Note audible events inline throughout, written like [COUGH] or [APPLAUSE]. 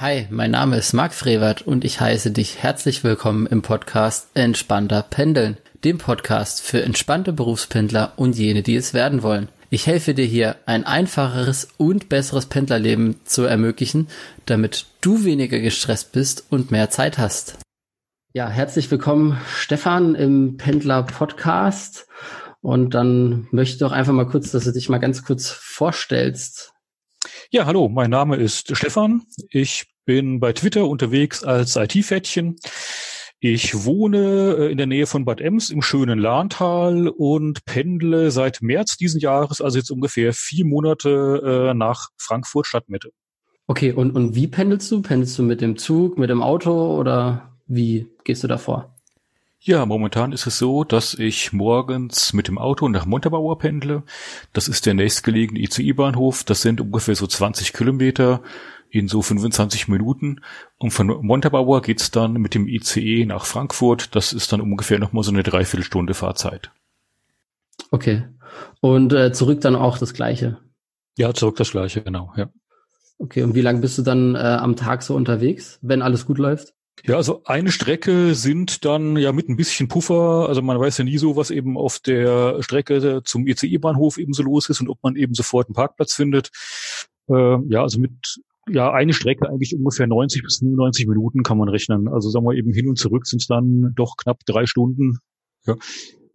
Hi, mein Name ist Marc Frevert und ich heiße dich herzlich willkommen im Podcast Entspannter Pendeln, dem Podcast für entspannte Berufspendler und jene, die es werden wollen. Ich helfe dir hier, ein einfacheres und besseres Pendlerleben zu ermöglichen, damit du weniger gestresst bist und mehr Zeit hast. Ja, herzlich willkommen, Stefan, im Pendler Podcast. Und dann möchte ich doch einfach mal kurz, dass du dich mal ganz kurz vorstellst. Ja, hallo, mein Name ist Stefan. Ich bin bei Twitter unterwegs als IT-Fettchen. Ich wohne äh, in der Nähe von Bad Ems im schönen Lahntal und pendle seit März diesen Jahres, also jetzt ungefähr vier Monate äh, nach Frankfurt Stadtmitte. Okay, und, und wie pendelst du? Pendelst du mit dem Zug, mit dem Auto oder wie gehst du davor? Ja, momentan ist es so, dass ich morgens mit dem Auto nach Montabaur pendle. Das ist der nächstgelegene ICI-Bahnhof. Das sind ungefähr so 20 Kilometer in so 25 Minuten. Und von Montabaur geht's dann mit dem ICE nach Frankfurt. Das ist dann ungefähr nochmal so eine Dreiviertelstunde Fahrzeit. Okay. Und äh, zurück dann auch das Gleiche? Ja, zurück das Gleiche, genau, ja. Okay, und wie lange bist du dann äh, am Tag so unterwegs, wenn alles gut läuft? Ja, also eine Strecke sind dann ja mit ein bisschen Puffer, also man weiß ja nie so, was eben auf der Strecke zum ECE-Bahnhof eben so los ist und ob man eben sofort einen Parkplatz findet. Äh, ja, also mit ja eine Strecke eigentlich ungefähr 90 bis 95 Minuten kann man rechnen. Also sagen wir eben hin und zurück sind es dann doch knapp drei Stunden, ja,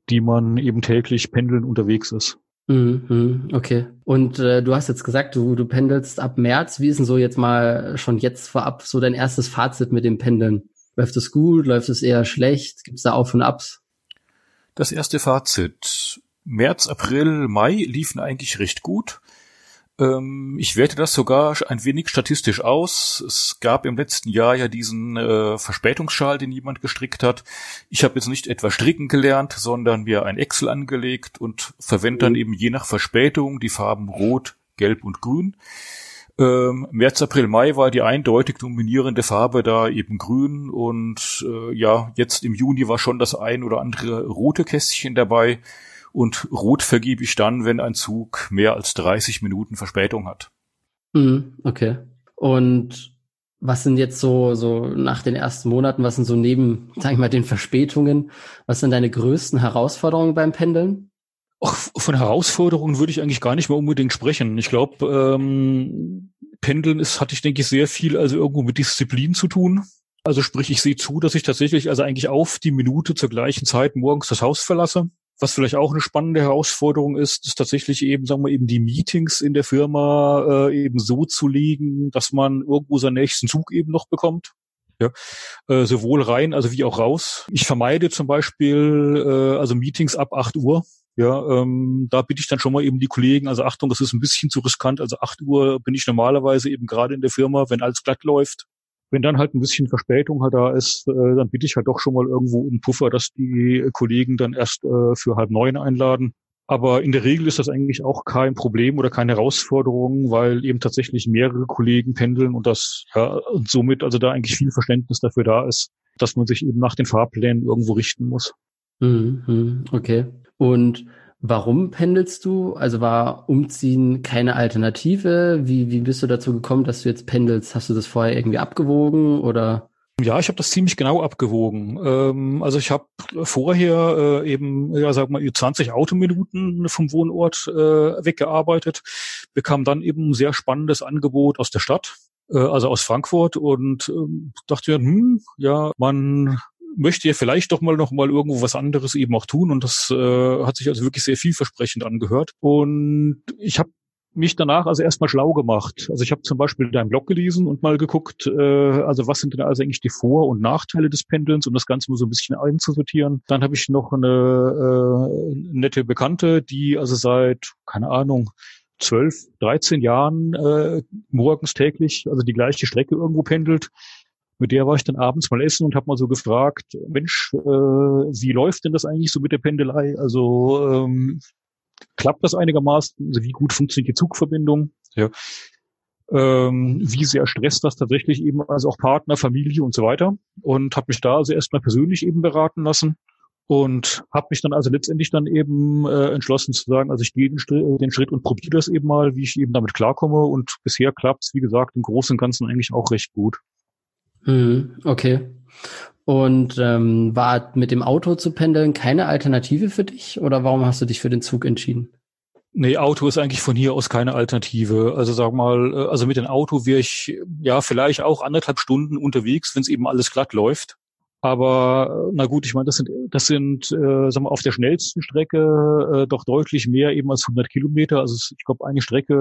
die man eben täglich pendeln unterwegs ist. Mhm, okay. Und äh, du hast jetzt gesagt, du, du pendelst ab März. Wie ist denn so jetzt mal schon jetzt vorab so dein erstes Fazit mit dem Pendeln? Läuft es gut? Läuft es eher schlecht? Gibt es da Auf und Abs? Das erste Fazit. März, April, Mai liefen eigentlich recht gut. Ähm, ich werte das sogar ein wenig statistisch aus. Es gab im letzten Jahr ja diesen äh, Verspätungsschal, den jemand gestrickt hat. Ich habe jetzt nicht etwa stricken gelernt, sondern mir ein Excel angelegt und verwende dann mhm. eben je nach Verspätung die Farben Rot, Gelb und Grün. Ähm, März, April, Mai war die eindeutig dominierende Farbe da eben grün und äh, ja, jetzt im Juni war schon das ein oder andere rote Kästchen dabei und rot vergebe ich dann, wenn ein Zug mehr als 30 Minuten Verspätung hat. Mhm, okay. Und was sind jetzt so, so nach den ersten Monaten, was sind so neben, [LAUGHS] sag ich mal, den Verspätungen, was sind deine größten Herausforderungen beim Pendeln? Ach, von Herausforderungen würde ich eigentlich gar nicht mehr unbedingt sprechen. Ich glaube, ähm, Pendeln ist, hatte ich, denke ich, sehr viel also irgendwo mit Disziplin zu tun. Also sprich, ich sehe zu, dass ich tatsächlich also eigentlich auf die Minute zur gleichen Zeit morgens das Haus verlasse. Was vielleicht auch eine spannende Herausforderung ist, ist tatsächlich eben, sagen wir eben, die Meetings in der Firma äh, eben so zu legen, dass man irgendwo seinen nächsten Zug eben noch bekommt. Ja, äh, sowohl rein, also wie auch raus. Ich vermeide zum Beispiel äh, also Meetings ab 8 Uhr. Ja, ähm, da bitte ich dann schon mal eben die Kollegen, also Achtung, das ist ein bisschen zu riskant. Also 8 Uhr bin ich normalerweise eben gerade in der Firma, wenn alles glatt läuft. Wenn dann halt ein bisschen Verspätung halt da ist, äh, dann bitte ich halt doch schon mal irgendwo um Puffer, dass die Kollegen dann erst äh, für halb neun einladen. Aber in der Regel ist das eigentlich auch kein Problem oder keine Herausforderung, weil eben tatsächlich mehrere Kollegen pendeln und das ja, und somit also da eigentlich viel Verständnis dafür da ist, dass man sich eben nach den Fahrplänen irgendwo richten muss. Mhm, okay. Und Warum pendelst du? Also war Umziehen keine Alternative? Wie, wie bist du dazu gekommen, dass du jetzt pendelst? Hast du das vorher irgendwie abgewogen oder? Ja, ich habe das ziemlich genau abgewogen. Ähm, also ich habe vorher äh, eben, ja, sag mal, 20 Autominuten vom Wohnort äh, weggearbeitet, bekam dann eben ein sehr spannendes Angebot aus der Stadt, äh, also aus Frankfurt und ähm, dachte, hm, ja, man möchte ja vielleicht doch mal noch mal irgendwo was anderes eben auch tun und das äh, hat sich also wirklich sehr vielversprechend angehört und ich habe mich danach also erstmal schlau gemacht. Also ich habe zum Beispiel deinen Blog gelesen und mal geguckt, äh, also was sind denn also eigentlich die Vor- und Nachteile des Pendelns, um das Ganze mal so ein bisschen einzusortieren. Dann habe ich noch eine äh, nette Bekannte, die also seit, keine Ahnung, zwölf, dreizehn Jahren äh, morgens täglich, also die gleiche Strecke irgendwo pendelt mit der war ich dann abends mal essen und habe mal so gefragt, Mensch, äh, wie läuft denn das eigentlich so mit der Pendelei? Also ähm, klappt das einigermaßen? Also wie gut funktioniert die Zugverbindung? Ja. Ähm, wie sehr stresst das tatsächlich eben also auch Partner, Familie und so weiter? Und habe mich da also erstmal persönlich eben beraten lassen Und habe mich dann also letztendlich dann eben äh, entschlossen zu sagen, also ich gehe den, Schritt, den Schritt und probiere das eben mal, wie ich eben damit klarkomme. Und bisher klappt es, wie gesagt, im Großen und Ganzen eigentlich auch recht gut. Mhm, okay. Und ähm, war mit dem Auto zu pendeln keine Alternative für dich oder warum hast du dich für den Zug entschieden? Nee, Auto ist eigentlich von hier aus keine Alternative. Also sag mal, äh, also mit dem Auto wäre ich ja vielleicht auch anderthalb Stunden unterwegs, wenn es eben alles glatt läuft. Aber na gut, ich meine, das sind das sind äh, sagen wir auf der schnellsten Strecke äh, doch deutlich mehr eben als 100 Kilometer. Also ich glaube, eine Strecke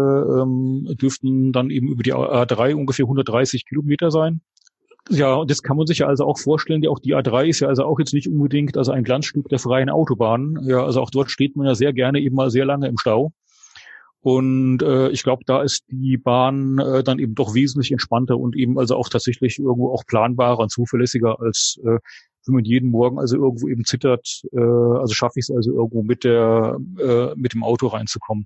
ähm, dürften dann eben über die A3 ungefähr 130 Kilometer sein. Ja, und das kann man sich ja also auch vorstellen, auch die A3 ist ja also auch jetzt nicht unbedingt also ein Glanzstück der freien Autobahn. Ja, also auch dort steht man ja sehr gerne eben mal sehr lange im Stau. Und äh, ich glaube, da ist die Bahn äh, dann eben doch wesentlich entspannter und eben also auch tatsächlich irgendwo auch planbarer und zuverlässiger als äh, wenn man jeden Morgen also irgendwo eben zittert, äh, also schaffe ich es also irgendwo mit der äh, mit dem Auto reinzukommen.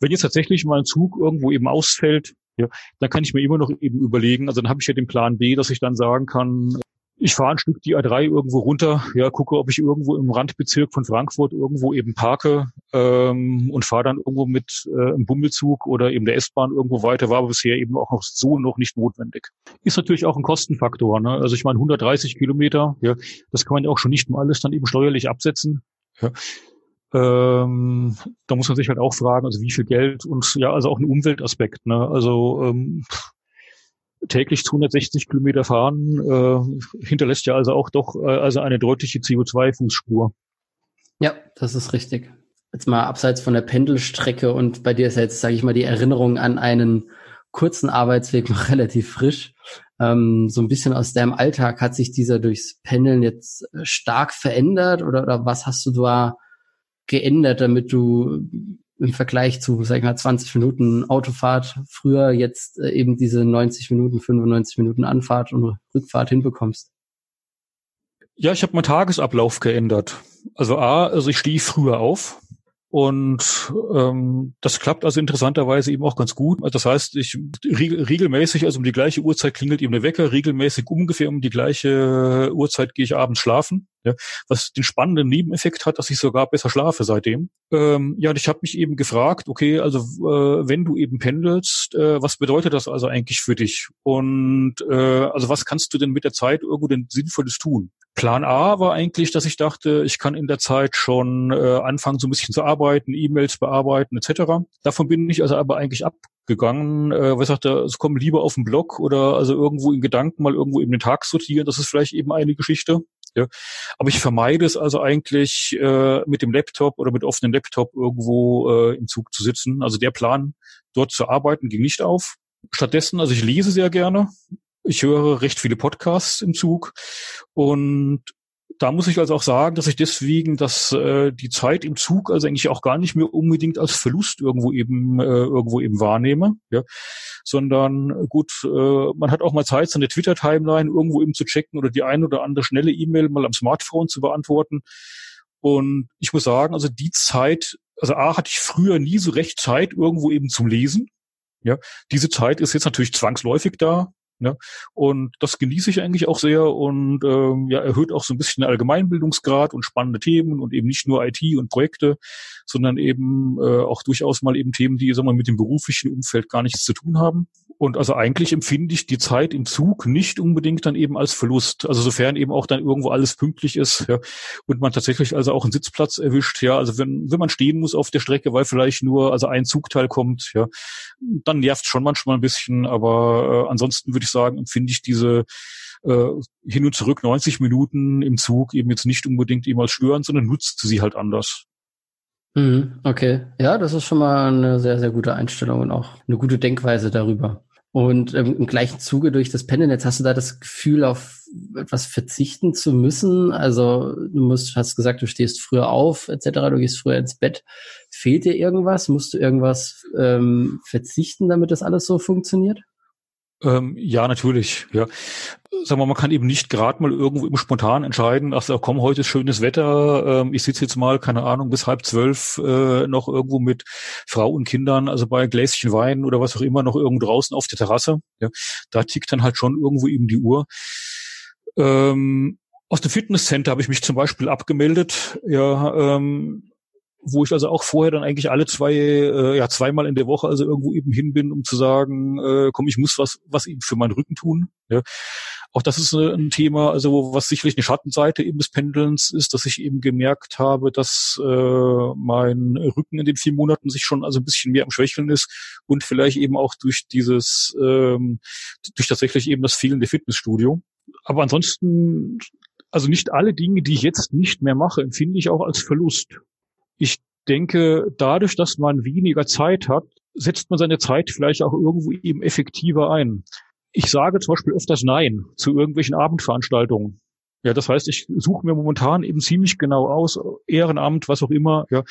Wenn jetzt tatsächlich mal ein Zug irgendwo eben ausfällt, ja, dann kann ich mir immer noch eben überlegen, also dann habe ich ja den Plan B, dass ich dann sagen kann, ich fahre ein Stück die A3 irgendwo runter, ja, gucke, ob ich irgendwo im Randbezirk von Frankfurt irgendwo eben parke ähm, und fahre dann irgendwo mit äh, einem Bummelzug oder eben der S-Bahn irgendwo weiter, war bisher eben auch noch so noch nicht notwendig. Ist natürlich auch ein Kostenfaktor. Ne? Also ich meine 130 Kilometer, ja, das kann man ja auch schon nicht mal alles dann eben steuerlich absetzen. Ja. Ähm, da muss man sich halt auch fragen, also wie viel Geld und ja, also auch ein Umweltaspekt. Ne? Also ähm, täglich 260 Kilometer fahren äh, hinterlässt ja also auch doch äh, also eine deutliche CO2-Fußspur. Ja, das ist richtig. Jetzt mal abseits von der Pendelstrecke und bei dir ist ja jetzt, sage ich mal, die Erinnerung an einen kurzen Arbeitsweg noch [LAUGHS] relativ frisch. Ähm, so ein bisschen aus deinem Alltag hat sich dieser durchs Pendeln jetzt stark verändert oder, oder was hast du da geändert, damit du im Vergleich zu, sag ich mal, 20 Minuten Autofahrt früher jetzt äh, eben diese 90 Minuten, 95 Minuten Anfahrt und Rückfahrt hinbekommst? Ja, ich habe meinen Tagesablauf geändert. Also A, also ich stehe früher auf. Und ähm, das klappt also interessanterweise eben auch ganz gut. Das heißt, ich regelmäßig, also um die gleiche Uhrzeit klingelt eben der Wecker, regelmäßig ungefähr um die gleiche Uhrzeit gehe ich abends schlafen. Ja, was den spannenden Nebeneffekt hat, dass ich sogar besser schlafe seitdem. Ähm, ja, und ich habe mich eben gefragt, okay, also äh, wenn du eben pendelst, äh, was bedeutet das also eigentlich für dich? Und äh, also was kannst du denn mit der Zeit irgendwo denn Sinnvolles tun? Plan A war eigentlich, dass ich dachte, ich kann in der Zeit schon äh, anfangen, so ein bisschen zu arbeiten, E-Mails bearbeiten etc. Davon bin ich also aber eigentlich abgegangen, äh, weil ich sagte, es kommen lieber auf den Blog oder also irgendwo in Gedanken mal irgendwo eben den Tag sortieren. Das ist vielleicht eben eine Geschichte. Ja. Aber ich vermeide es also eigentlich, äh, mit dem Laptop oder mit offenem Laptop irgendwo äh, im Zug zu sitzen. Also der Plan, dort zu arbeiten, ging nicht auf. Stattdessen, also ich lese sehr gerne. Ich höre recht viele Podcasts im Zug und da muss ich also auch sagen, dass ich deswegen dass äh, die Zeit im Zug also eigentlich auch gar nicht mehr unbedingt als Verlust irgendwo eben äh, irgendwo eben wahrnehme, ja, sondern gut, äh, man hat auch mal Zeit, seine Twitter-Timeline irgendwo eben zu checken oder die ein oder andere schnelle E-Mail mal am Smartphone zu beantworten. Und ich muss sagen, also die Zeit, also A hatte ich früher nie so recht Zeit irgendwo eben zum Lesen. Ja, diese Zeit ist jetzt natürlich zwangsläufig da. Ne? Und das genieße ich eigentlich auch sehr und ähm, ja, erhöht auch so ein bisschen den Allgemeinbildungsgrad und spannende Themen und eben nicht nur IT und Projekte, sondern eben äh, auch durchaus mal eben Themen, die sagen wir, mit dem beruflichen Umfeld gar nichts zu tun haben. Und also eigentlich empfinde ich die Zeit im Zug nicht unbedingt dann eben als Verlust. Also sofern eben auch dann irgendwo alles pünktlich ist ja, und man tatsächlich also auch einen Sitzplatz erwischt. Ja, also wenn, wenn man stehen muss auf der Strecke, weil vielleicht nur also ein Zugteil kommt, ja, dann nervt schon manchmal ein bisschen. Aber äh, ansonsten würde ich sagen, empfinde ich diese äh, hin und zurück 90 Minuten im Zug eben jetzt nicht unbedingt eben als störend, sondern nutzt sie halt anders. Mhm, okay, ja, das ist schon mal eine sehr, sehr gute Einstellung und auch eine gute Denkweise darüber. Und ähm, im gleichen Zuge durch das Pendelnetz hast du da das Gefühl, auf etwas verzichten zu müssen? Also du musst, hast gesagt, du stehst früher auf, etc., du gehst früher ins Bett. Fehlt dir irgendwas? Musst du irgendwas ähm, verzichten, damit das alles so funktioniert? Ähm, ja, natürlich. Ja, sagen wir, man kann eben nicht gerade mal irgendwo im spontan entscheiden, ach so, komm, heute ist schönes Wetter, ähm, ich sitze jetzt mal, keine Ahnung, bis halb zwölf äh, noch irgendwo mit Frau und Kindern, also bei Gläschen Wein oder was auch immer, noch irgendwo draußen auf der Terrasse. Ja, da tickt dann halt schon irgendwo eben die Uhr. Ähm, Aus dem Fitnesscenter habe ich mich zum Beispiel abgemeldet. Ja, ähm, wo ich also auch vorher dann eigentlich alle zwei, äh, ja, zweimal in der Woche also irgendwo eben hin bin, um zu sagen, äh, komm, ich muss was, was eben für meinen Rücken tun. Ja. Auch das ist äh, ein Thema, also was sicherlich eine Schattenseite eben des Pendelns ist, dass ich eben gemerkt habe, dass äh, mein Rücken in den vier Monaten sich schon also ein bisschen mehr am Schwächeln ist und vielleicht eben auch durch dieses, ähm, durch tatsächlich eben das fehlende Fitnessstudio. Aber ansonsten, also nicht alle Dinge, die ich jetzt nicht mehr mache, empfinde ich auch als Verlust. Ich denke, dadurch, dass man weniger Zeit hat, setzt man seine Zeit vielleicht auch irgendwo eben effektiver ein. Ich sage zum Beispiel öfters Nein zu irgendwelchen Abendveranstaltungen. Ja, das heißt, ich suche mir momentan eben ziemlich genau aus, Ehrenamt, was auch immer, ja,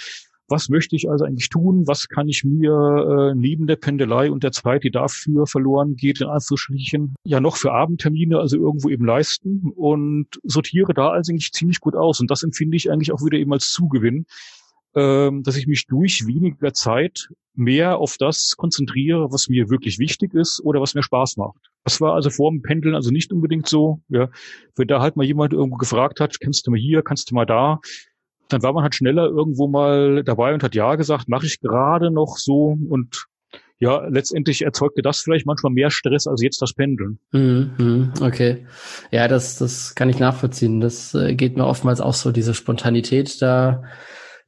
was möchte ich also eigentlich tun, was kann ich mir äh, neben der Pendelei und der Zeit, die dafür verloren geht, in Anführungsstrichen, ja noch für Abendtermine also irgendwo eben leisten und sortiere da also eigentlich ziemlich gut aus. Und das empfinde ich eigentlich auch wieder eben als Zugewinn, dass ich mich durch weniger Zeit mehr auf das konzentriere, was mir wirklich wichtig ist oder was mir Spaß macht. Das war also vor dem Pendeln also nicht unbedingt so. Ja. Wenn da halt mal jemand irgendwo gefragt hat, kannst du mal hier, kannst du mal da, dann war man halt schneller irgendwo mal dabei und hat ja gesagt, mache ich gerade noch so und ja, letztendlich erzeugte das vielleicht manchmal mehr Stress als jetzt das Pendeln. Mhm, okay. Ja, das, das kann ich nachvollziehen. Das äh, geht mir oftmals auch so, diese Spontanität da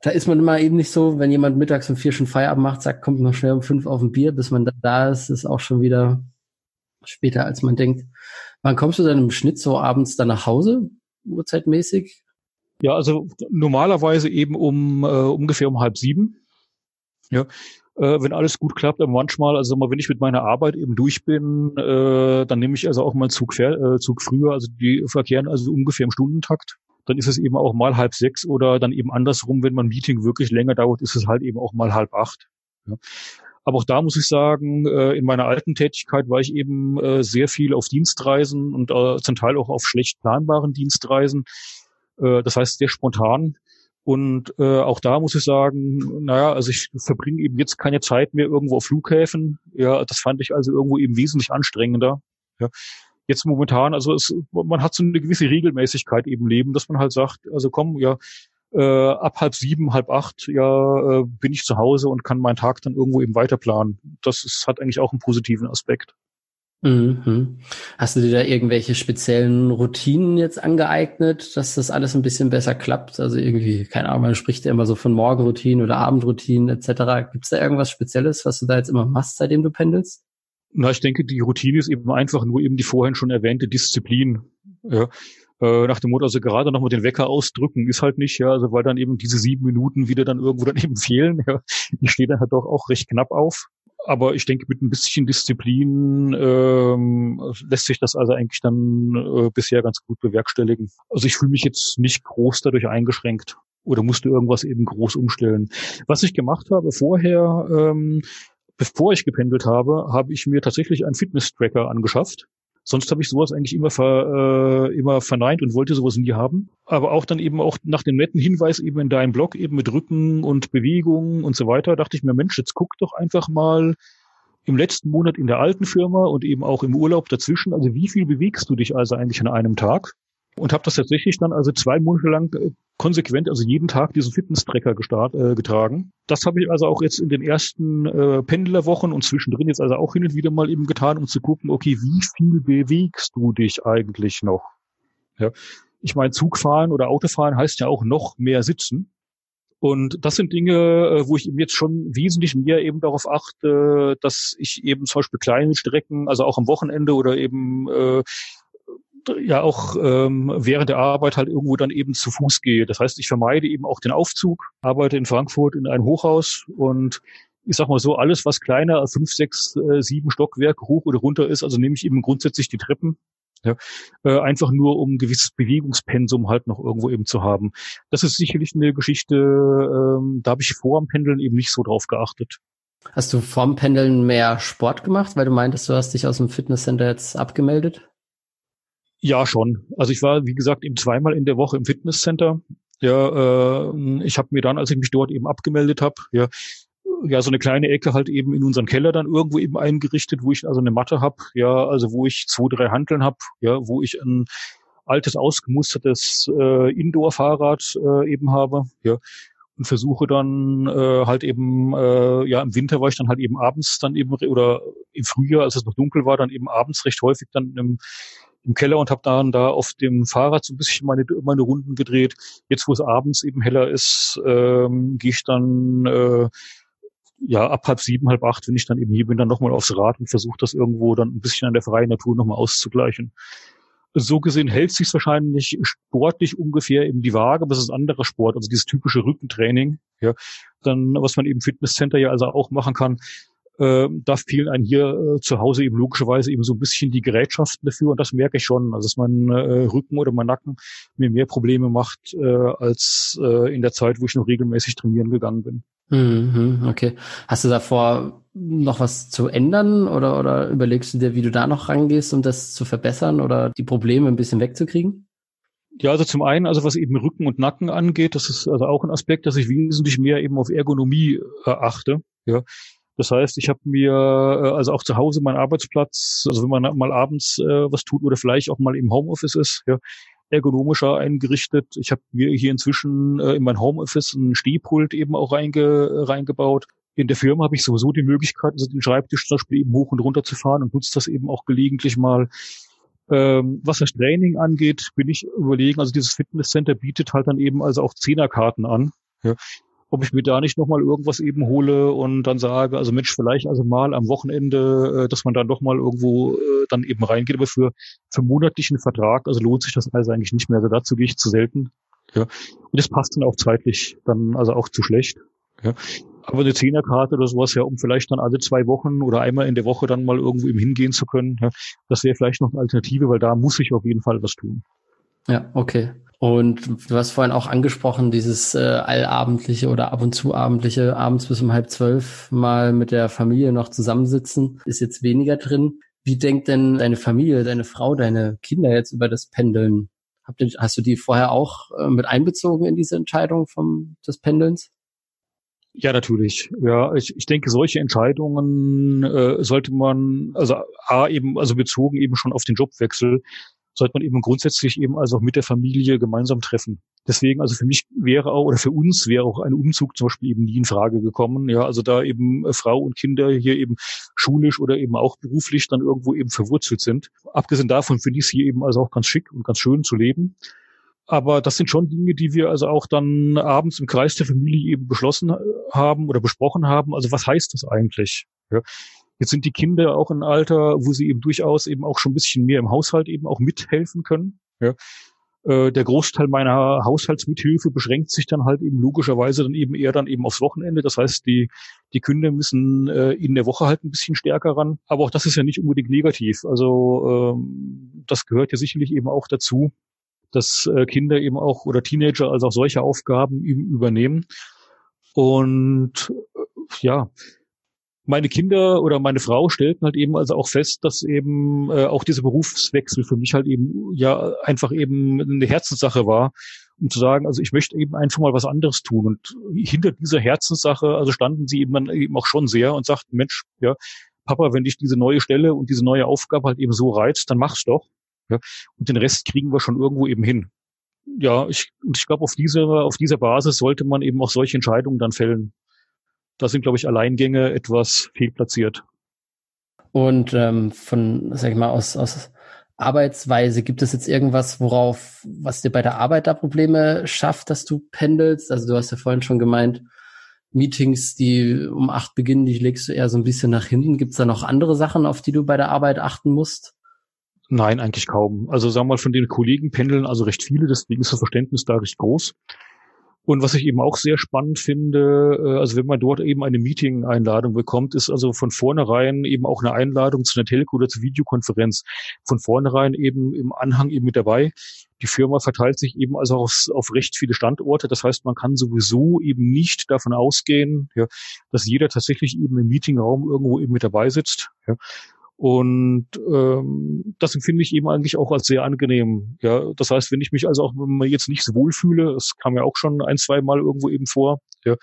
da ist man immer eben nicht so, wenn jemand mittags um vier schon Feierabend macht, sagt, kommt noch schnell um fünf auf ein Bier, bis man da, da ist, ist auch schon wieder später, als man denkt. Wann kommst du dann im Schnitt so abends dann nach Hause, uhrzeitmäßig? Ja, also normalerweise eben um äh, ungefähr um halb sieben. Ja, äh, wenn alles gut klappt, aber manchmal, also mal, wenn ich mit meiner Arbeit eben durch bin, äh, dann nehme ich also auch mal Zug, äh, Zug früher, also die verkehren also ungefähr im Stundentakt dann ist es eben auch mal halb sechs oder dann eben andersrum, wenn man Meeting wirklich länger dauert, ist es halt eben auch mal halb acht. Ja. Aber auch da muss ich sagen, äh, in meiner alten Tätigkeit war ich eben äh, sehr viel auf Dienstreisen und äh, zum Teil auch auf schlecht planbaren Dienstreisen. Das heißt sehr spontan. Und auch da muss ich sagen, naja, also ich verbringe eben jetzt keine Zeit mehr irgendwo auf Flughäfen. Ja, das fand ich also irgendwo eben wesentlich anstrengender. Ja jetzt momentan, also es, man hat so eine gewisse Regelmäßigkeit eben leben, dass man halt sagt, also komm, ja, äh, ab halb sieben, halb acht, ja, äh, bin ich zu Hause und kann meinen Tag dann irgendwo eben weiterplanen. Das ist, hat eigentlich auch einen positiven Aspekt. Mhm. Hast du dir da irgendwelche speziellen Routinen jetzt angeeignet, dass das alles ein bisschen besser klappt? Also irgendwie, keine Ahnung, man spricht ja immer so von Morgenroutinen oder Abendroutinen etc. Gibt es da irgendwas Spezielles, was du da jetzt immer machst, seitdem du pendelst? Na, ich denke, die Routine ist eben einfach nur eben die vorhin schon erwähnte Disziplin. Ja. Äh, nach dem Motto, also gerade nochmal den Wecker ausdrücken, ist halt nicht, ja, also weil dann eben diese sieben Minuten wieder dann irgendwo dann [LAUGHS] eben fehlen. Ja. Die stehen dann halt doch auch recht knapp auf. Aber ich denke, mit ein bisschen Disziplin ähm, lässt sich das also eigentlich dann äh, bisher ganz gut bewerkstelligen. Also ich fühle mich jetzt nicht groß dadurch eingeschränkt oder musste irgendwas eben groß umstellen. Was ich gemacht habe vorher, ähm, bevor ich gependelt habe, habe ich mir tatsächlich einen Fitness-Tracker angeschafft. Sonst habe ich sowas eigentlich immer, ver, äh, immer verneint und wollte sowas nie haben. Aber auch dann eben auch nach dem netten Hinweis eben in deinem Blog eben mit Rücken und Bewegungen und so weiter, dachte ich mir, Mensch, jetzt guck doch einfach mal im letzten Monat in der alten Firma und eben auch im Urlaub dazwischen. Also wie viel bewegst du dich also eigentlich an einem Tag? Und habe das tatsächlich dann also zwei Monate lang äh, konsequent, also jeden Tag diesen Fitness-Tracker äh, getragen. Das habe ich also auch jetzt in den ersten äh, Pendlerwochen und zwischendrin jetzt also auch hin und wieder mal eben getan, um zu gucken, okay, wie viel bewegst du dich eigentlich noch? Ja. Ich meine, Zugfahren oder Autofahren heißt ja auch noch mehr sitzen. Und das sind Dinge, äh, wo ich eben jetzt schon wesentlich mehr eben darauf achte, dass ich eben zum Beispiel kleine Strecken, also auch am Wochenende oder eben äh, ja auch ähm, während der Arbeit halt irgendwo dann eben zu Fuß gehe. Das heißt, ich vermeide eben auch den Aufzug, arbeite in Frankfurt in einem Hochhaus und ich sag mal so, alles, was kleiner als fünf, sechs, äh, sieben Stockwerke hoch oder runter ist, also nehme ich eben grundsätzlich die Treppen. Ja, äh, einfach nur um ein gewisses Bewegungspensum halt noch irgendwo eben zu haben. Das ist sicherlich eine Geschichte, ähm, da habe ich vor dem Pendeln eben nicht so drauf geachtet. Hast du vorm Pendeln mehr Sport gemacht, weil du meintest, du hast dich aus dem Fitnesscenter jetzt abgemeldet? Ja, schon. Also ich war, wie gesagt, eben zweimal in der Woche im Fitnesscenter. Ja, äh, ich habe mir dann, als ich mich dort eben abgemeldet habe, ja, ja, so eine kleine Ecke halt eben in unseren Keller dann irgendwo eben eingerichtet, wo ich also eine Matte habe, ja, also wo ich zwei, drei Hanteln habe, ja, wo ich ein altes, ausgemustertes äh, Indoor-Fahrrad äh, eben habe. Ja und versuche dann äh, halt eben, äh, ja, im Winter war ich dann halt eben abends dann eben, oder im Frühjahr, als es noch dunkel war, dann eben abends recht häufig dann im, im Keller und habe dann da auf dem Fahrrad so ein bisschen meine, meine Runden gedreht. Jetzt, wo es abends eben heller ist, ähm, gehe ich dann äh, ja ab halb sieben, halb acht, wenn ich dann eben hier bin, dann nochmal aufs Rad und versuche das irgendwo dann ein bisschen an der freien Natur nochmal auszugleichen so gesehen hält sich wahrscheinlich sportlich ungefähr eben die Waage, aber es ist anderer Sport, also dieses typische Rückentraining, ja, dann, was man eben Fitnesscenter ja also auch machen kann, äh, da fehlen einem hier äh, zu Hause eben logischerweise eben so ein bisschen die Gerätschaften dafür und das merke ich schon, also dass mein äh, Rücken oder mein Nacken mir mehr Probleme macht äh, als äh, in der Zeit, wo ich noch regelmäßig trainieren gegangen bin. Mhm, okay. Hast du davor noch was zu ändern oder, oder überlegst du dir, wie du da noch rangehst, um das zu verbessern oder die Probleme ein bisschen wegzukriegen? Ja, also zum einen, also was eben Rücken und Nacken angeht, das ist also auch ein Aspekt, dass ich wesentlich mehr eben auf Ergonomie äh, achte. Ja. Das heißt, ich habe mir äh, also auch zu Hause meinen Arbeitsplatz, also wenn man mal abends äh, was tut oder vielleicht auch mal im Homeoffice ist, ja, ergonomischer eingerichtet. Ich habe mir hier inzwischen äh, in mein Homeoffice ein Stehpult eben auch reinge reingebaut. In der Firma habe ich sowieso die Möglichkeit, also den Schreibtisch zum Beispiel eben hoch und runter zu fahren und nutze das eben auch gelegentlich mal. Ähm, was das Training angeht, bin ich überlegen, also dieses Fitnesscenter bietet halt dann eben also auch Zehnerkarten an. Ja ob ich mir da nicht nochmal irgendwas eben hole und dann sage, also Mensch, vielleicht also mal am Wochenende, äh, dass man dann doch mal irgendwo äh, dann eben reingeht, aber für, für monatlichen Vertrag, also lohnt sich das also eigentlich nicht mehr. Also dazu gehe ich zu selten. Ja. Und das passt dann auch zeitlich dann also auch zu schlecht. Ja. Aber eine Zehnerkarte oder sowas, ja, um vielleicht dann alle zwei Wochen oder einmal in der Woche dann mal irgendwo eben hingehen zu können, ja, das wäre vielleicht noch eine Alternative, weil da muss ich auf jeden Fall was tun. Ja, okay. Und du hast vorhin auch angesprochen, dieses äh, allabendliche oder ab und zu abendliche, abends bis um halb zwölf mal mit der Familie noch zusammensitzen, ist jetzt weniger drin. Wie denkt denn deine Familie, deine Frau, deine Kinder jetzt über das Pendeln? Hast du die vorher auch äh, mit einbezogen in diese Entscheidung vom, des Pendelns? Ja, natürlich. Ja, ich, ich denke, solche Entscheidungen äh, sollte man, also A eben, also bezogen eben schon auf den Jobwechsel, sollte man eben grundsätzlich eben also auch mit der Familie gemeinsam treffen. Deswegen, also für mich wäre auch, oder für uns wäre auch ein Umzug zum Beispiel eben nie in Frage gekommen. Ja, also da eben äh, Frau und Kinder hier eben schulisch oder eben auch beruflich dann irgendwo eben verwurzelt sind. Abgesehen davon finde ich es hier eben also auch ganz schick und ganz schön zu leben. Aber das sind schon Dinge, die wir also auch dann abends im Kreis der Familie eben beschlossen haben oder besprochen haben. Also was heißt das eigentlich? Ja. Jetzt sind die Kinder auch in Alter, wo sie eben durchaus eben auch schon ein bisschen mehr im Haushalt eben auch mithelfen können. Ja. Äh, der Großteil meiner Haushaltsmithilfe beschränkt sich dann halt eben logischerweise dann eben eher dann eben aufs Wochenende. Das heißt, die, die Kinder müssen äh, in der Woche halt ein bisschen stärker ran. Aber auch das ist ja nicht unbedingt negativ. Also ähm, das gehört ja sicherlich eben auch dazu, dass äh, Kinder eben auch oder Teenager also auch solche Aufgaben übernehmen. Und äh, ja, meine Kinder oder meine Frau stellten halt eben also auch fest, dass eben äh, auch dieser Berufswechsel für mich halt eben ja einfach eben eine Herzenssache war, um zu sagen, also ich möchte eben einfach mal was anderes tun. Und hinter dieser Herzenssache, also standen sie eben dann eben auch schon sehr und sagten, Mensch, ja, Papa, wenn dich diese neue Stelle und diese neue Aufgabe halt eben so reizt, dann mach's doch. Ja, und den Rest kriegen wir schon irgendwo eben hin. Ja, ich, ich glaube, auf dieser, auf dieser Basis sollte man eben auch solche Entscheidungen dann fällen da sind, glaube ich, Alleingänge etwas fehlplatziert. Und ähm, von, sag ich mal, aus, aus Arbeitsweise, gibt es jetzt irgendwas, worauf, was dir bei der Arbeit da Probleme schafft, dass du pendelst? Also du hast ja vorhin schon gemeint, Meetings, die um acht beginnen, die legst du eher so ein bisschen nach hinten. Gibt es da noch andere Sachen, auf die du bei der Arbeit achten musst? Nein, eigentlich kaum. Also sagen wir mal, von den Kollegen pendeln also recht viele, deswegen ist das Verständnis da recht groß. Und was ich eben auch sehr spannend finde, äh, also wenn man dort eben eine Meeting-Einladung bekommt, ist also von vornherein eben auch eine Einladung zu einer Telco oder zur Videokonferenz von vornherein eben im Anhang eben mit dabei. Die Firma verteilt sich eben also auf, auf recht viele Standorte. Das heißt, man kann sowieso eben nicht davon ausgehen, ja, dass jeder tatsächlich eben im Meetingraum irgendwo eben mit dabei sitzt. Ja. Und ähm, das empfinde ich eben eigentlich auch als sehr angenehm. Ja, das heißt, wenn ich mich also auch wenn man jetzt nicht so wohl fühle, das kam ja auch schon ein, zwei Mal irgendwo eben vor, ja,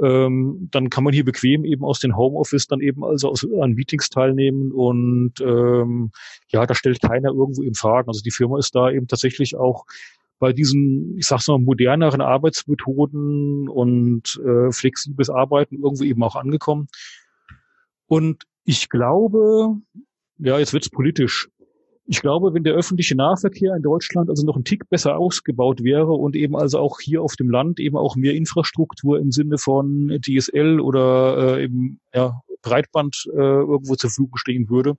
ähm, dann kann man hier bequem eben aus den Homeoffice dann eben also aus, an Meetings teilnehmen und ähm, ja, da stellt keiner irgendwo eben Fragen. Also die Firma ist da eben tatsächlich auch bei diesen, ich sag's mal, moderneren Arbeitsmethoden und äh, flexibles Arbeiten irgendwo eben auch angekommen. Und ich glaube, ja, jetzt wird's politisch. Ich glaube, wenn der öffentliche Nahverkehr in Deutschland also noch ein Tick besser ausgebaut wäre und eben also auch hier auf dem Land eben auch mehr Infrastruktur im Sinne von DSL oder äh, eben ja, Breitband äh, irgendwo zur Verfügung stehen würde,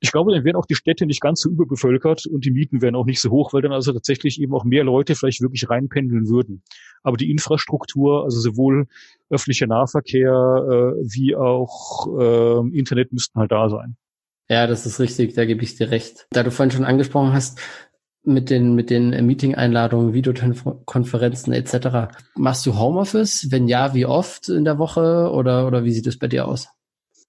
ich glaube, dann wären auch die Städte nicht ganz so überbevölkert und die Mieten wären auch nicht so hoch, weil dann also tatsächlich eben auch mehr Leute vielleicht wirklich reinpendeln würden. Aber die Infrastruktur, also sowohl öffentlicher Nahverkehr äh, wie auch äh, Internet müssten halt da sein. Ja, das ist richtig, da gebe ich dir recht. Da du vorhin schon angesprochen hast, mit den, mit den Meeting-Einladungen, Videokonferenzen etc. Machst du Homeoffice? Wenn ja, wie oft in der Woche oder, oder wie sieht es bei dir aus?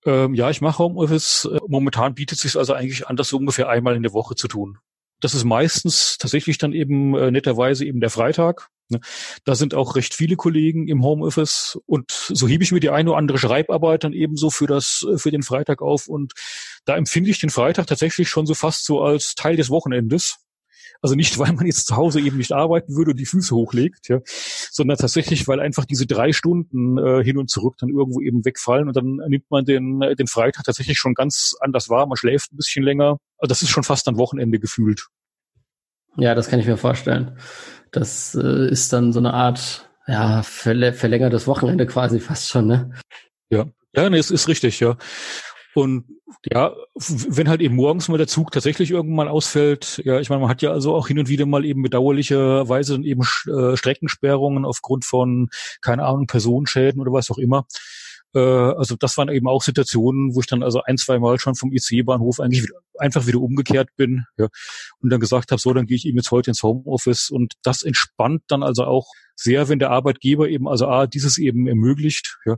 Ähm, ja, ich mache Homeoffice. Momentan bietet es sich also eigentlich an, das so ungefähr einmal in der Woche zu tun. Das ist meistens tatsächlich dann eben äh, netterweise eben der Freitag. Ne? Da sind auch recht viele Kollegen im Homeoffice und so hebe ich mir die eine oder andere Schreibarbeit dann ebenso für das, äh, für den Freitag auf und da empfinde ich den Freitag tatsächlich schon so fast so als Teil des Wochenendes. Also nicht, [LAUGHS] weil man jetzt zu Hause eben nicht arbeiten würde und die Füße hochlegt, ja, sondern tatsächlich, weil einfach diese drei Stunden äh, hin und zurück dann irgendwo eben wegfallen und dann nimmt man den, äh, den Freitag tatsächlich schon ganz anders wahr. Man schläft ein bisschen länger. Also das ist schon fast ein Wochenende gefühlt. Ja, das kann ich mir vorstellen. Das äh, ist dann so eine Art, ja, verl verlängertes Wochenende quasi fast schon, ne? Ja, ja, nee, es ist richtig, ja. Und ja, wenn halt eben morgens mal der Zug tatsächlich irgendwann ausfällt, ja, ich meine, man hat ja also auch hin und wieder mal eben bedauerlicherweise eben äh, Streckensperrungen aufgrund von, keine Ahnung, Personenschäden oder was auch immer. Äh, also das waren eben auch Situationen, wo ich dann also ein, zwei Mal schon vom IC-Bahnhof eigentlich wieder, einfach wieder umgekehrt bin ja, und dann gesagt habe, so, dann gehe ich eben jetzt heute ins Homeoffice und das entspannt dann also auch sehr, wenn der Arbeitgeber eben also A, dieses eben ermöglicht, ja,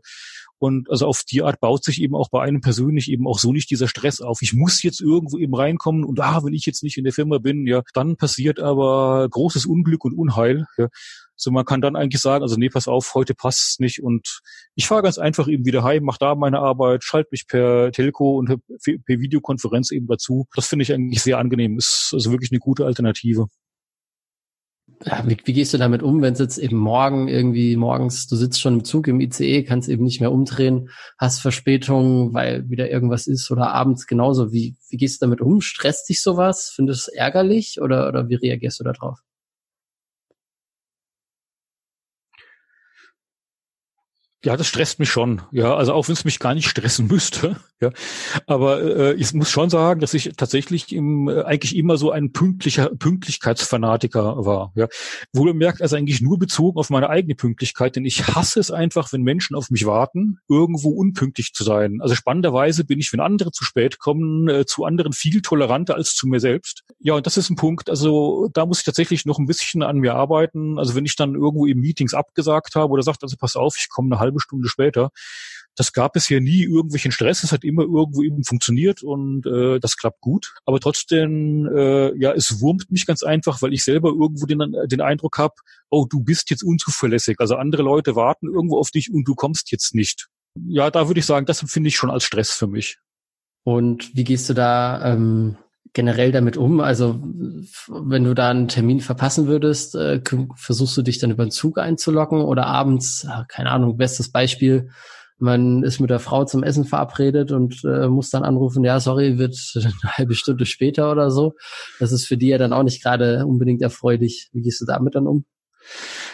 und also auf die Art baut sich eben auch bei einem persönlich eben auch so nicht dieser Stress auf. Ich muss jetzt irgendwo eben reinkommen und ah, wenn ich jetzt nicht in der Firma bin, ja, dann passiert aber großes Unglück und Unheil. Ja. So man kann dann eigentlich sagen, also nee, pass auf, heute passt's nicht und ich fahre ganz einfach eben wieder heim, mache da meine Arbeit, schalte mich per Telco und per Videokonferenz eben dazu. Das finde ich eigentlich sehr angenehm. Ist also wirklich eine gute Alternative wie, wie gehst du damit um, wenn es jetzt eben morgen irgendwie morgens, du sitzt schon im Zug im ICE, kannst eben nicht mehr umdrehen, hast Verspätung, weil wieder irgendwas ist oder abends genauso. Wie, wie gehst du damit um? Stresst dich sowas? Findest du es ärgerlich oder, oder wie reagierst du darauf? Ja, das stresst mich schon. Ja, also auch wenn es mich gar nicht stressen müsste. [LAUGHS] Ja, aber äh, ich muss schon sagen, dass ich tatsächlich im, äh, eigentlich immer so ein pünktlicher Pünktlichkeitsfanatiker war. Ja, wohlgemerkt also eigentlich nur bezogen auf meine eigene Pünktlichkeit, denn ich hasse es einfach, wenn Menschen auf mich warten, irgendwo unpünktlich zu sein. Also spannenderweise bin ich, wenn andere zu spät kommen, äh, zu anderen viel toleranter als zu mir selbst. Ja, und das ist ein Punkt. Also da muss ich tatsächlich noch ein bisschen an mir arbeiten. Also wenn ich dann irgendwo im Meetings abgesagt habe oder sagt, also pass auf, ich komme eine halbe Stunde später, das gab es hier nie irgendwelchen Stress. Es hat immer irgendwo eben funktioniert und äh, das klappt gut. Aber trotzdem, äh, ja, es wurmt mich ganz einfach, weil ich selber irgendwo den, den Eindruck habe, oh, du bist jetzt unzuverlässig. Also andere Leute warten irgendwo auf dich und du kommst jetzt nicht. Ja, da würde ich sagen, das empfinde ich schon als Stress für mich. Und wie gehst du da ähm, generell damit um? Also wenn du da einen Termin verpassen würdest, äh, versuchst du dich dann über den Zug einzulocken oder abends, keine Ahnung, bestes Beispiel, man ist mit der Frau zum Essen verabredet und äh, muss dann anrufen, ja, sorry, wird [LAUGHS] eine halbe Stunde später oder so. Das ist für die ja dann auch nicht gerade unbedingt erfreulich. Wie gehst du damit dann um?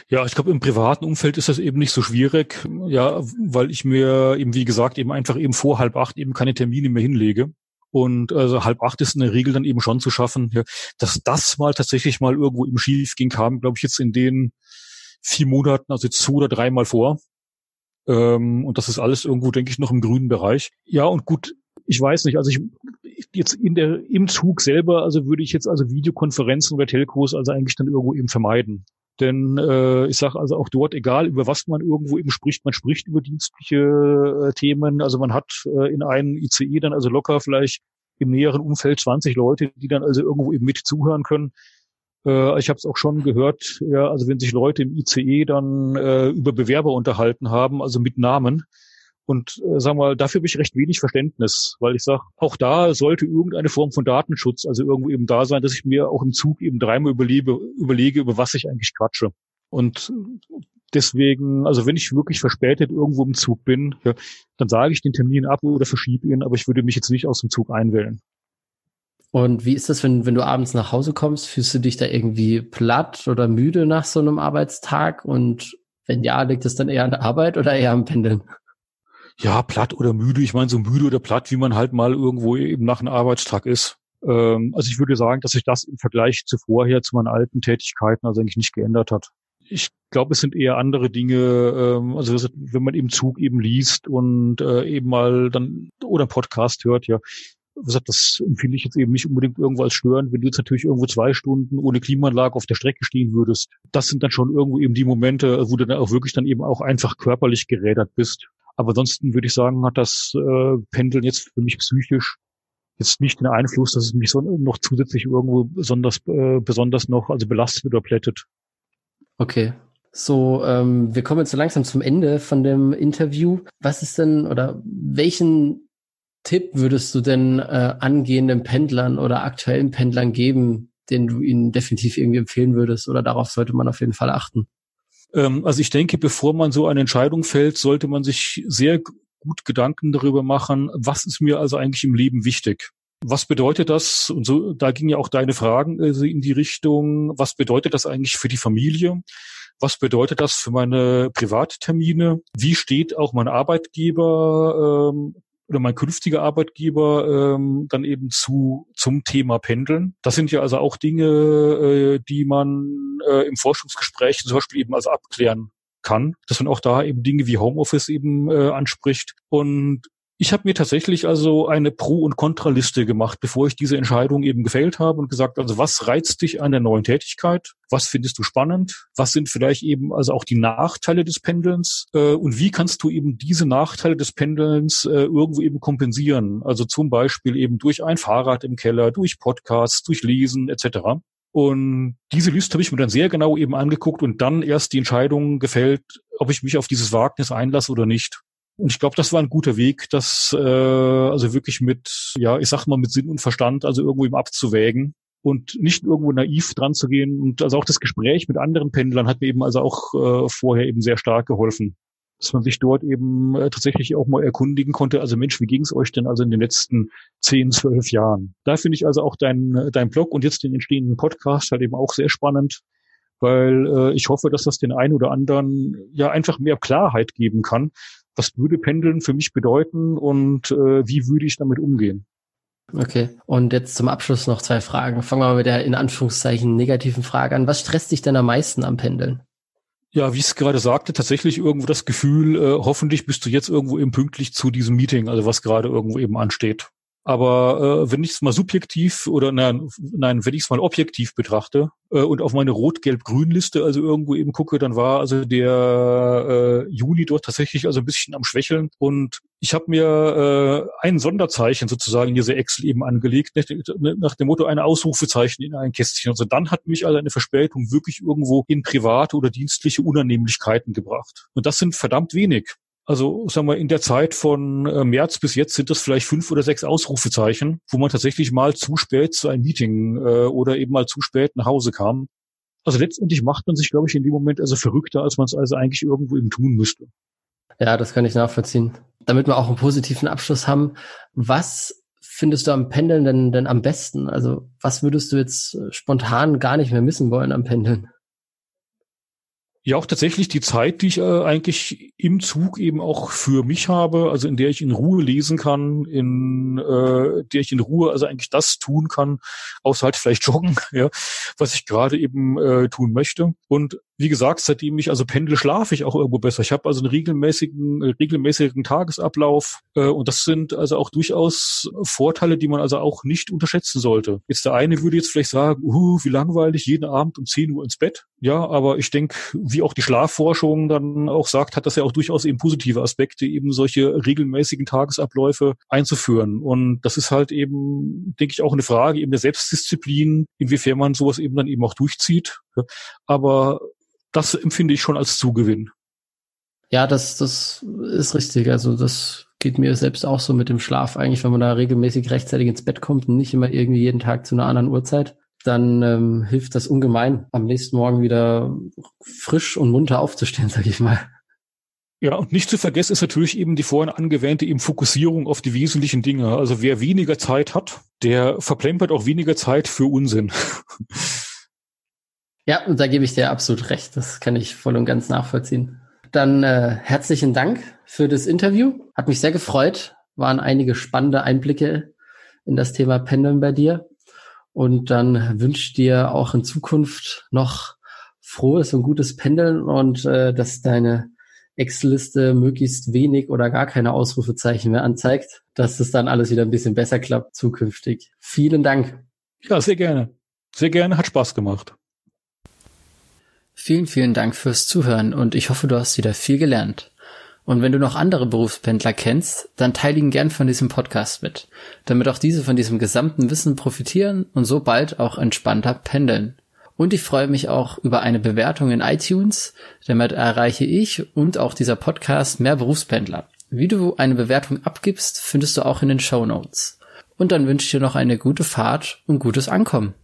Ja, ich glaube, im privaten Umfeld ist das eben nicht so schwierig, ja, weil ich mir eben, wie gesagt, eben einfach eben vor halb acht eben keine Termine mehr hinlege. Und also halb acht ist in der Regel dann eben schon zu schaffen. Ja, dass das mal tatsächlich mal irgendwo im Schief ging, kam, glaube ich, jetzt in den vier Monaten, also zwei oder dreimal vor. Ähm, und das ist alles irgendwo, denke ich, noch im grünen Bereich. Ja, und gut, ich weiß nicht, also ich jetzt in der im Zug selber, also würde ich jetzt also Videokonferenzen oder Telcos also eigentlich dann irgendwo eben vermeiden. Denn äh, ich sage also auch dort, egal über was man irgendwo eben spricht, man spricht über dienstliche äh, Themen. Also man hat äh, in einem ICE dann also locker vielleicht im näheren Umfeld 20 Leute, die dann also irgendwo eben mit zuhören können. Äh, ich habe es auch schon gehört, ja, also wenn sich Leute im ICE dann äh, über Bewerber unterhalten haben, also mit Namen, und äh, wir mal, dafür habe ich recht wenig Verständnis, weil ich sage, auch da sollte irgendeine Form von Datenschutz also irgendwo eben da sein, dass ich mir auch im Zug eben dreimal überlebe, überlege, über was ich eigentlich quatsche. Und deswegen, also wenn ich wirklich verspätet irgendwo im Zug bin, ja, dann sage ich den Termin ab oder verschiebe ihn, aber ich würde mich jetzt nicht aus dem Zug einwählen. Und wie ist das, wenn, wenn du abends nach Hause kommst? Fühlst du dich da irgendwie platt oder müde nach so einem Arbeitstag? Und wenn ja, liegt es dann eher an der Arbeit oder eher am Pendeln? Ja, platt oder müde. Ich meine, so müde oder platt, wie man halt mal irgendwo eben nach einem Arbeitstag ist. Ähm, also ich würde sagen, dass sich das im Vergleich zu vorher, zu meinen alten Tätigkeiten, also eigentlich nicht geändert hat. Ich glaube, es sind eher andere Dinge, ähm, also wenn man im Zug eben liest und äh, eben mal dann oder Podcast hört, ja, gesagt, das empfinde ich jetzt eben nicht unbedingt irgendwo als störend, wenn du jetzt natürlich irgendwo zwei Stunden ohne Klimaanlage auf der Strecke stehen würdest. Das sind dann schon irgendwo eben die Momente, wo du dann auch wirklich dann eben auch einfach körperlich gerädert bist. Aber ansonsten würde ich sagen, hat das äh, Pendeln jetzt für mich psychisch jetzt nicht den Einfluss, dass es mich so noch zusätzlich irgendwo besonders, äh, besonders noch also belastet oder plättet. Okay. So, ähm, wir kommen jetzt so langsam zum Ende von dem Interview. Was ist denn oder welchen Tipp würdest du denn äh, angehenden Pendlern oder aktuellen Pendlern geben, den du ihnen definitiv irgendwie empfehlen würdest oder darauf sollte man auf jeden Fall achten? Ähm, also ich denke, bevor man so eine Entscheidung fällt, sollte man sich sehr gut Gedanken darüber machen, was ist mir also eigentlich im Leben wichtig? Was bedeutet das? Und so, da ging ja auch deine Fragen also in die Richtung, was bedeutet das eigentlich für die Familie? Was bedeutet das für meine Privattermine? Wie steht auch mein Arbeitgeber ähm, oder mein künftiger Arbeitgeber ähm, dann eben zu zum Thema Pendeln. Das sind ja also auch Dinge, äh, die man äh, im Forschungsgespräch zum Beispiel eben also abklären kann, dass man auch da eben Dinge wie Homeoffice eben äh, anspricht. Und ich habe mir tatsächlich also eine Pro- und Kontraliste gemacht, bevor ich diese Entscheidung eben gefällt habe und gesagt, also was reizt dich an der neuen Tätigkeit? Was findest du spannend? Was sind vielleicht eben also auch die Nachteile des Pendelns? Äh, und wie kannst du eben diese Nachteile des Pendelns äh, irgendwo eben kompensieren? Also zum Beispiel eben durch ein Fahrrad im Keller, durch Podcasts, durch Lesen etc. Und diese Liste habe ich mir dann sehr genau eben angeguckt und dann erst die Entscheidung gefällt, ob ich mich auf dieses Wagnis einlasse oder nicht. Und ich glaube, das war ein guter Weg, das äh, also wirklich mit, ja, ich sag mal, mit Sinn und Verstand, also irgendwo eben abzuwägen und nicht irgendwo naiv dran zu gehen. Und also auch das Gespräch mit anderen Pendlern hat mir eben also auch äh, vorher eben sehr stark geholfen. Dass man sich dort eben äh, tatsächlich auch mal erkundigen konnte, also Mensch, wie ging es euch denn also in den letzten zehn, zwölf Jahren? Da finde ich also auch dein, dein Blog und jetzt den entstehenden Podcast halt eben auch sehr spannend, weil äh, ich hoffe, dass das den einen oder anderen ja einfach mehr Klarheit geben kann, was würde Pendeln für mich bedeuten und äh, wie würde ich damit umgehen? Okay, und jetzt zum Abschluss noch zwei Fragen. Fangen wir mal mit der in Anführungszeichen negativen Frage an. Was stresst dich denn am meisten am Pendeln? Ja, wie ich es gerade sagte, tatsächlich irgendwo das Gefühl, äh, hoffentlich bist du jetzt irgendwo eben pünktlich zu diesem Meeting, also was gerade irgendwo eben ansteht. Aber äh, wenn ich es mal subjektiv oder nein, nein wenn ich es mal objektiv betrachte äh, und auf meine Rot-Gelb-Grün-Liste also irgendwo eben gucke, dann war also der äh, Juni dort tatsächlich also ein bisschen am Schwächeln. Und ich habe mir äh, ein Sonderzeichen sozusagen in diese Excel eben angelegt, nach dem Motto ein Ausrufezeichen in ein Kästchen. Also dann hat mich also eine Verspätung wirklich irgendwo in private oder dienstliche Unannehmlichkeiten gebracht. Und das sind verdammt wenig. Also sagen wir, in der Zeit von äh, März bis jetzt sind das vielleicht fünf oder sechs Ausrufezeichen, wo man tatsächlich mal zu spät zu einem Meeting äh, oder eben mal zu spät nach Hause kam. Also letztendlich macht man sich, glaube ich, in dem Moment also verrückter, als man es also eigentlich irgendwo eben tun müsste. Ja, das kann ich nachvollziehen. Damit wir auch einen positiven Abschluss haben, was findest du am Pendeln denn, denn am besten? Also was würdest du jetzt äh, spontan gar nicht mehr missen wollen am Pendeln? Ja, auch tatsächlich die Zeit, die ich äh, eigentlich im Zug eben auch für mich habe, also in der ich in Ruhe lesen kann, in äh, der ich in Ruhe also eigentlich das tun kann, außer halt vielleicht [LAUGHS] joggen, ja, was ich gerade eben äh, tun möchte. Und wie gesagt, seitdem ich also pendel, schlafe ich auch irgendwo besser. Ich habe also einen regelmäßigen, äh, regelmäßigen Tagesablauf äh, und das sind also auch durchaus Vorteile, die man also auch nicht unterschätzen sollte. Jetzt der eine würde jetzt vielleicht sagen, uh, wie langweilig, jeden Abend um 10 Uhr ins Bett. Ja, aber ich denke, wie auch die Schlafforschung dann auch sagt, hat das ja auch durchaus eben positive Aspekte, eben solche regelmäßigen Tagesabläufe einzuführen. Und das ist halt eben, denke ich, auch eine Frage eben der Selbstdisziplin, inwiefern man sowas eben dann eben auch durchzieht. Aber das empfinde ich schon als Zugewinn. Ja, das, das ist richtig. Also das geht mir selbst auch so mit dem Schlaf eigentlich, wenn man da regelmäßig rechtzeitig ins Bett kommt und nicht immer irgendwie jeden Tag zu einer anderen Uhrzeit, dann ähm, hilft das ungemein, am nächsten Morgen wieder frisch und munter aufzustehen, [LAUGHS] sag ich mal. Ja, und nicht zu vergessen ist natürlich eben die vorhin angewähnte eben Fokussierung auf die wesentlichen Dinge. Also wer weniger Zeit hat, der verplempert auch weniger Zeit für Unsinn. [LAUGHS] Ja, und da gebe ich dir absolut recht. Das kann ich voll und ganz nachvollziehen. Dann äh, herzlichen Dank für das Interview. Hat mich sehr gefreut. Waren einige spannende Einblicke in das Thema Pendeln bei dir. Und dann wünsche ich dir auch in Zukunft noch frohes und gutes Pendeln und äh, dass deine Excel-Liste möglichst wenig oder gar keine Ausrufezeichen mehr anzeigt, dass das dann alles wieder ein bisschen besser klappt zukünftig. Vielen Dank. Ja, sehr gerne. Sehr gerne, hat Spaß gemacht. Vielen, vielen Dank fürs Zuhören und ich hoffe, du hast wieder viel gelernt. Und wenn du noch andere Berufspendler kennst, dann teile ihnen gern von diesem Podcast mit, damit auch diese von diesem gesamten Wissen profitieren und so bald auch entspannter pendeln. Und ich freue mich auch über eine Bewertung in iTunes, damit erreiche ich und auch dieser Podcast mehr Berufspendler. Wie du eine Bewertung abgibst, findest du auch in den Show Notes. Und dann wünsche ich dir noch eine gute Fahrt und gutes Ankommen.